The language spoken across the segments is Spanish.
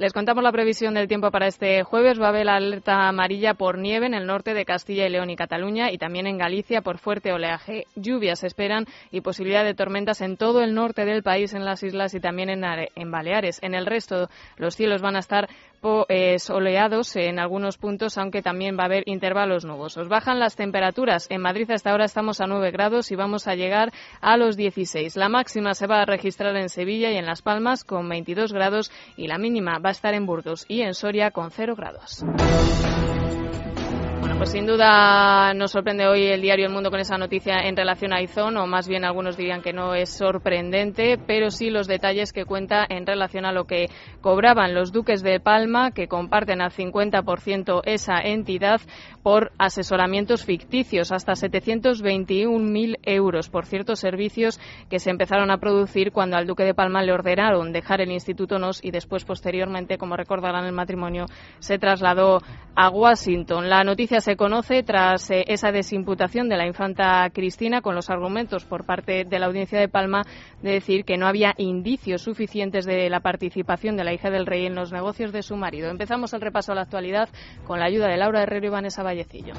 Les contamos la previsión del tiempo para este jueves. Va a haber alerta amarilla por nieve en el norte de Castilla y León y Cataluña y también en Galicia por fuerte oleaje. Lluvias esperan y posibilidad de tormentas en todo el norte del país, en las islas y también en, en Baleares. En el resto, los cielos van a estar soleados en algunos puntos, aunque también va a haber intervalos nubosos. Bajan las temperaturas. En Madrid hasta ahora estamos a 9 grados y vamos a llegar a los 16. La máxima se va a registrar en Sevilla y en Las Palmas con 22 grados y la mínima va a estar en Burgos y en Soria con 0 grados. Pues sin duda nos sorprende hoy el diario El Mundo con esa noticia en relación a Izón, o más bien algunos dirían que no es sorprendente, pero sí los detalles que cuenta en relación a lo que cobraban los duques de Palma, que comparten al 50% esa entidad por asesoramientos ficticios, hasta 721.000 euros por ciertos servicios que se empezaron a producir cuando al duque de Palma le ordenaron dejar el Instituto NOS y después, posteriormente, como recordarán el matrimonio, se trasladó a Washington. La noticia se se conoce tras eh, esa desimputación de la infanta Cristina con los argumentos por parte de la Audiencia de Palma de decir que no había indicios suficientes de la participación de la hija del rey en los negocios de su marido. Empezamos el repaso a la actualidad con la ayuda de Laura Herrero y Vanessa Vallecillo.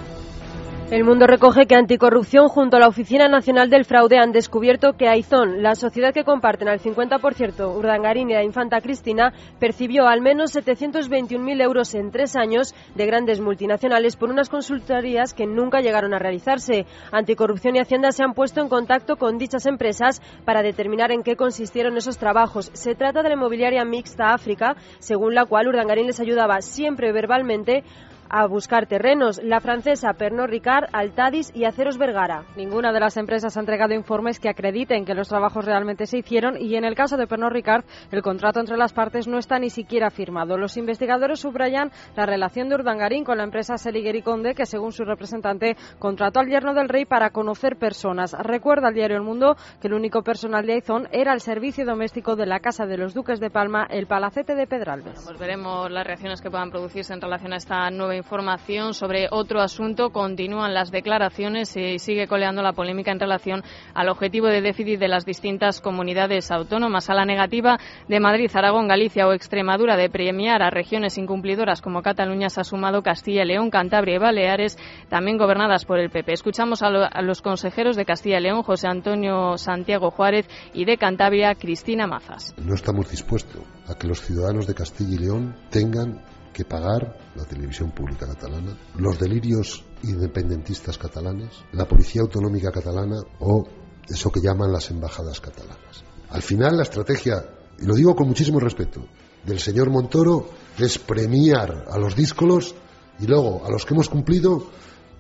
El mundo recoge que Anticorrupción junto a la Oficina Nacional del Fraude han descubierto que Aizón, la sociedad que comparten al 50% Urdangarín y la infanta Cristina, percibió al menos 721.000 euros en tres años de grandes multinacionales por unas consultorías que nunca llegaron a realizarse. Anticorrupción y Hacienda se han puesto en contacto con dichas empresas para determinar en qué consistieron esos trabajos. Se trata de la inmobiliaria mixta África, según la cual Urdangarín les ayudaba siempre verbalmente a buscar terrenos. La francesa Pernod Ricard, Altadis y Aceros Vergara. Ninguna de las empresas ha entregado informes que acrediten que los trabajos realmente se hicieron y en el caso de Pernod Ricard el contrato entre las partes no está ni siquiera firmado. Los investigadores subrayan la relación de Urdangarín con la empresa Seliguer Conde que según su representante contrató al yerno del rey para conocer personas. Recuerda al diario El Mundo que el único personal de Aizón era el servicio doméstico de la Casa de los Duques de Palma, el Palacete de Pedralbes. pues veremos las reacciones que puedan producirse en relación a esta nueva información sobre otro asunto. Continúan las declaraciones y sigue coleando la polémica en relación al objetivo de déficit de las distintas comunidades autónomas. A la negativa de Madrid, Aragón, Galicia o Extremadura de premiar a regiones incumplidoras como Cataluña se ha sumado Castilla y León, Cantabria y Baleares, también gobernadas por el PP. Escuchamos a, a los consejeros de Castilla y León, José Antonio Santiago Juárez, y de Cantabria, Cristina Mazas. No estamos dispuestos a que los ciudadanos de Castilla y León tengan que pagar la televisión pública catalana, los delirios independentistas catalanes, la policía autonómica catalana o eso que llaman las embajadas catalanas. Al final la estrategia, y lo digo con muchísimo respeto, del señor Montoro es premiar a los díscolos y luego a los que hemos cumplido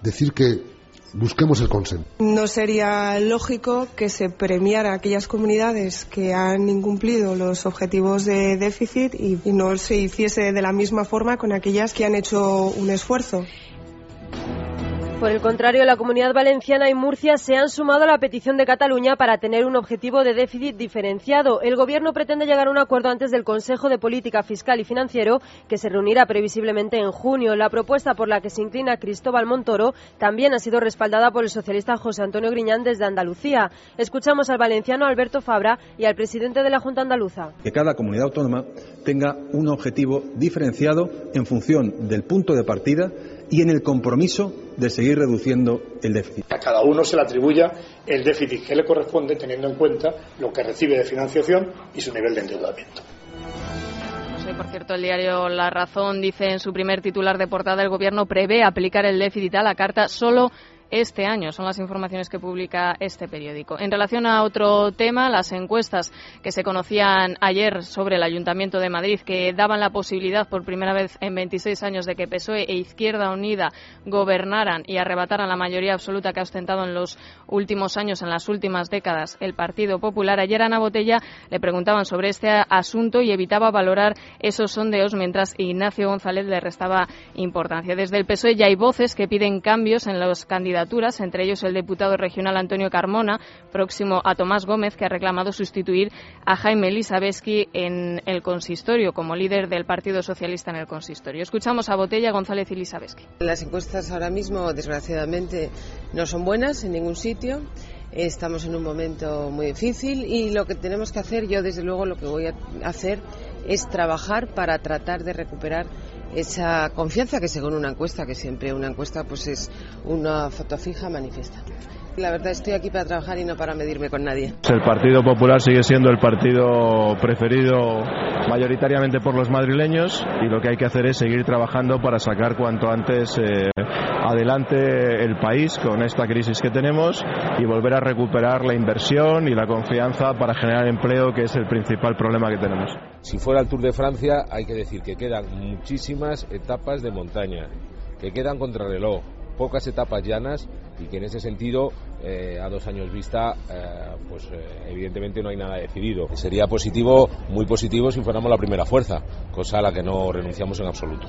decir que busquemos el consenso. No sería lógico que se premiara a aquellas comunidades que han incumplido los objetivos de déficit y no se hiciese de la misma forma con aquellas que han hecho un esfuerzo. Por el contrario, la Comunidad Valenciana y Murcia se han sumado a la petición de Cataluña para tener un objetivo de déficit diferenciado. El Gobierno pretende llegar a un acuerdo antes del Consejo de Política Fiscal y Financiero, que se reunirá previsiblemente en junio. La propuesta por la que se inclina Cristóbal Montoro también ha sido respaldada por el socialista José Antonio Griñán desde Andalucía. Escuchamos al valenciano Alberto Fabra y al presidente de la Junta Andaluza. Que cada comunidad autónoma tenga un objetivo diferenciado en función del punto de partida y en el compromiso de seguir reduciendo el déficit. A cada uno se le atribuya el déficit que le corresponde teniendo en cuenta lo que recibe de financiación y su nivel de endeudamiento. por cierto, el diario La Razón dice en su primer titular de portada el Gobierno prevé aplicar el déficit a la carta solo este año. Son las informaciones que publica este periódico. En relación a otro tema, las encuestas que se conocían ayer sobre el Ayuntamiento de Madrid, que daban la posibilidad por primera vez en 26 años de que PSOE e Izquierda Unida gobernaran y arrebataran la mayoría absoluta que ha ostentado en los últimos años, en las últimas décadas, el Partido Popular. Ayer Ana Botella le preguntaban sobre este asunto y evitaba valorar esos sondeos mientras Ignacio González le restaba importancia. Desde el PSOE ya hay voces que piden cambios en los candidatos entre ellos el diputado regional Antonio Carmona, próximo a Tomás Gómez, que ha reclamado sustituir a Jaime Elisabeski en el consistorio, como líder del Partido Socialista en el consistorio. Escuchamos a Botella, González y Elisabeski. Las encuestas ahora mismo, desgraciadamente, no son buenas en ningún sitio. Estamos en un momento muy difícil y lo que tenemos que hacer, yo desde luego lo que voy a hacer es trabajar para tratar de recuperar esa confianza que según una encuesta, que siempre una encuesta pues es una foto fija manifiesta. La verdad estoy aquí para trabajar y no para medirme con nadie. El Partido Popular sigue siendo el partido preferido mayoritariamente por los madrileños y lo que hay que hacer es seguir trabajando para sacar cuanto antes eh, adelante el país con esta crisis que tenemos y volver a recuperar la inversión y la confianza para generar empleo, que es el principal problema que tenemos. Si fuera el Tour de Francia, hay que decir que quedan muchísimas etapas de montaña, que quedan contrarreloj, pocas etapas llanas y que en ese sentido, eh, a dos años vista, eh, pues eh, evidentemente no hay nada decidido. Sería positivo, muy positivo, si fuéramos la primera fuerza, cosa a la que no renunciamos en absoluto.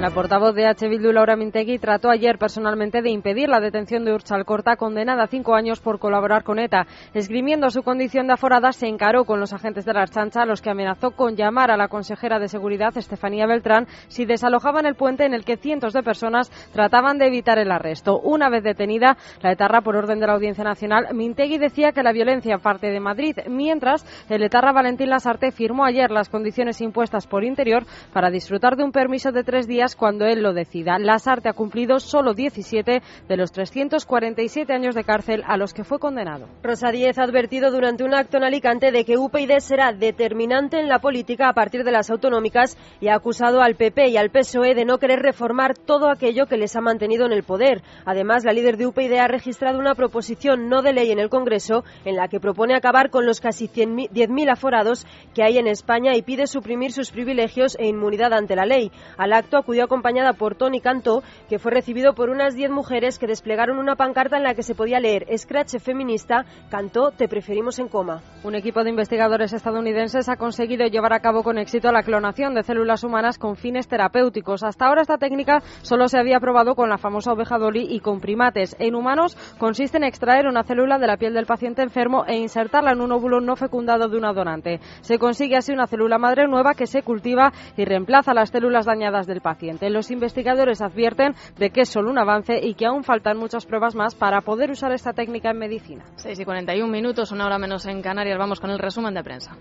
La portavoz de H. Bildu, Laura Mintegui, trató ayer personalmente de impedir la detención de Urchal Corta, condenada a cinco años por colaborar con ETA. Esgrimiendo su condición de aforada, se encaró con los agentes de la Archancha, a los que amenazó con llamar a la consejera de Seguridad, Estefanía Beltrán, si desalojaban el puente en el que cientos de personas trataban de evitar el arresto. Una vez detenida, la etarra, por orden de la Audiencia Nacional, Mintegui decía que la violencia parte de Madrid, mientras el etarra Valentín Lasarte firmó ayer las condiciones impuestas por Interior para disfrutar de un permiso de tres días cuando él lo decida. Lasarte ha cumplido solo 17 de los 347 años de cárcel a los que fue condenado. Rosa Díez ha advertido durante un acto en Alicante de que UPyD será determinante en la política a partir de las autonómicas y ha acusado al PP y al PSOE de no querer reformar todo aquello que les ha mantenido en el poder. Además, la líder de UPyD ha registrado una proposición no de ley en el Congreso en la que propone acabar con los casi 10.000 aforados que hay en España y pide suprimir sus privilegios e inmunidad ante la ley. Al acto acudió acompañada por Tony Cantó, que fue recibido por unas 10 mujeres que desplegaron una pancarta en la que se podía leer Scratch feminista, Cantó, te preferimos en coma. Un equipo de investigadores estadounidenses ha conseguido llevar a cabo con éxito la clonación de células humanas con fines terapéuticos. Hasta ahora esta técnica solo se había probado con la famosa oveja Dolly y con primates. En humanos consiste en extraer una célula de la piel del paciente enfermo e insertarla en un óvulo no fecundado de una donante. Se consigue así una célula madre nueva que se cultiva y reemplaza las células dañadas del Los investigadores advierten de que es solo un avance y que aún faltan muchas pruebas más para poder usar esta técnica en medicina. 6 y 41 minutos, una hora menos en Canarias. Vamos con el resumen de prensa.